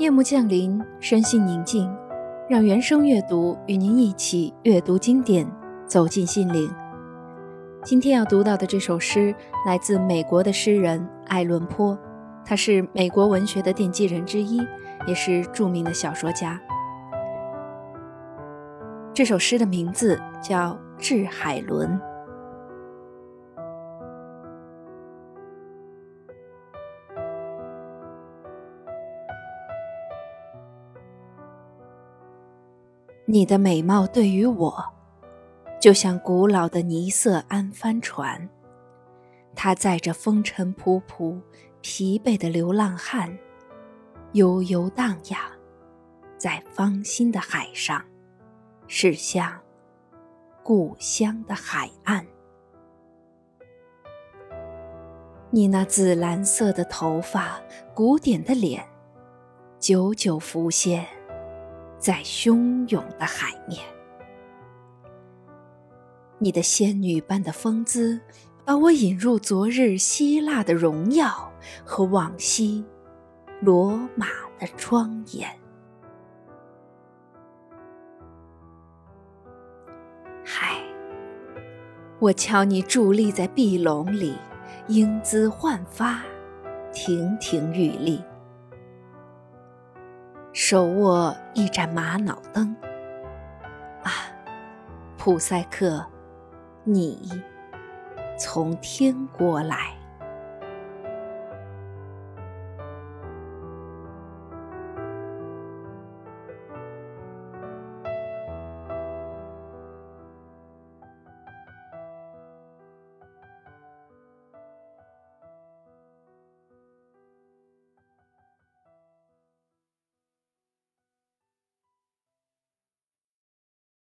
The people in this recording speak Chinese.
夜幕降临，身心宁静，让原声阅读与您一起阅读经典，走进心灵。今天要读到的这首诗来自美国的诗人艾伦坡，他是美国文学的奠基人之一，也是著名的小说家。这首诗的名字叫《致海伦》。你的美貌对于我，就像古老的尼瑟安帆船，它载着风尘仆仆、疲惫的流浪汉，悠悠荡漾在芳心的海上，驶向故乡的海岸。你那紫蓝色的头发、古典的脸，久久浮现。在汹涌的海面，你的仙女般的风姿，把我引入昨日希腊的荣耀和往昔罗马的庄严。嗨，我瞧你伫立在壁笼里，英姿焕发，亭亭玉立。手握一盏玛瑙灯，啊，普赛克，你从天国来。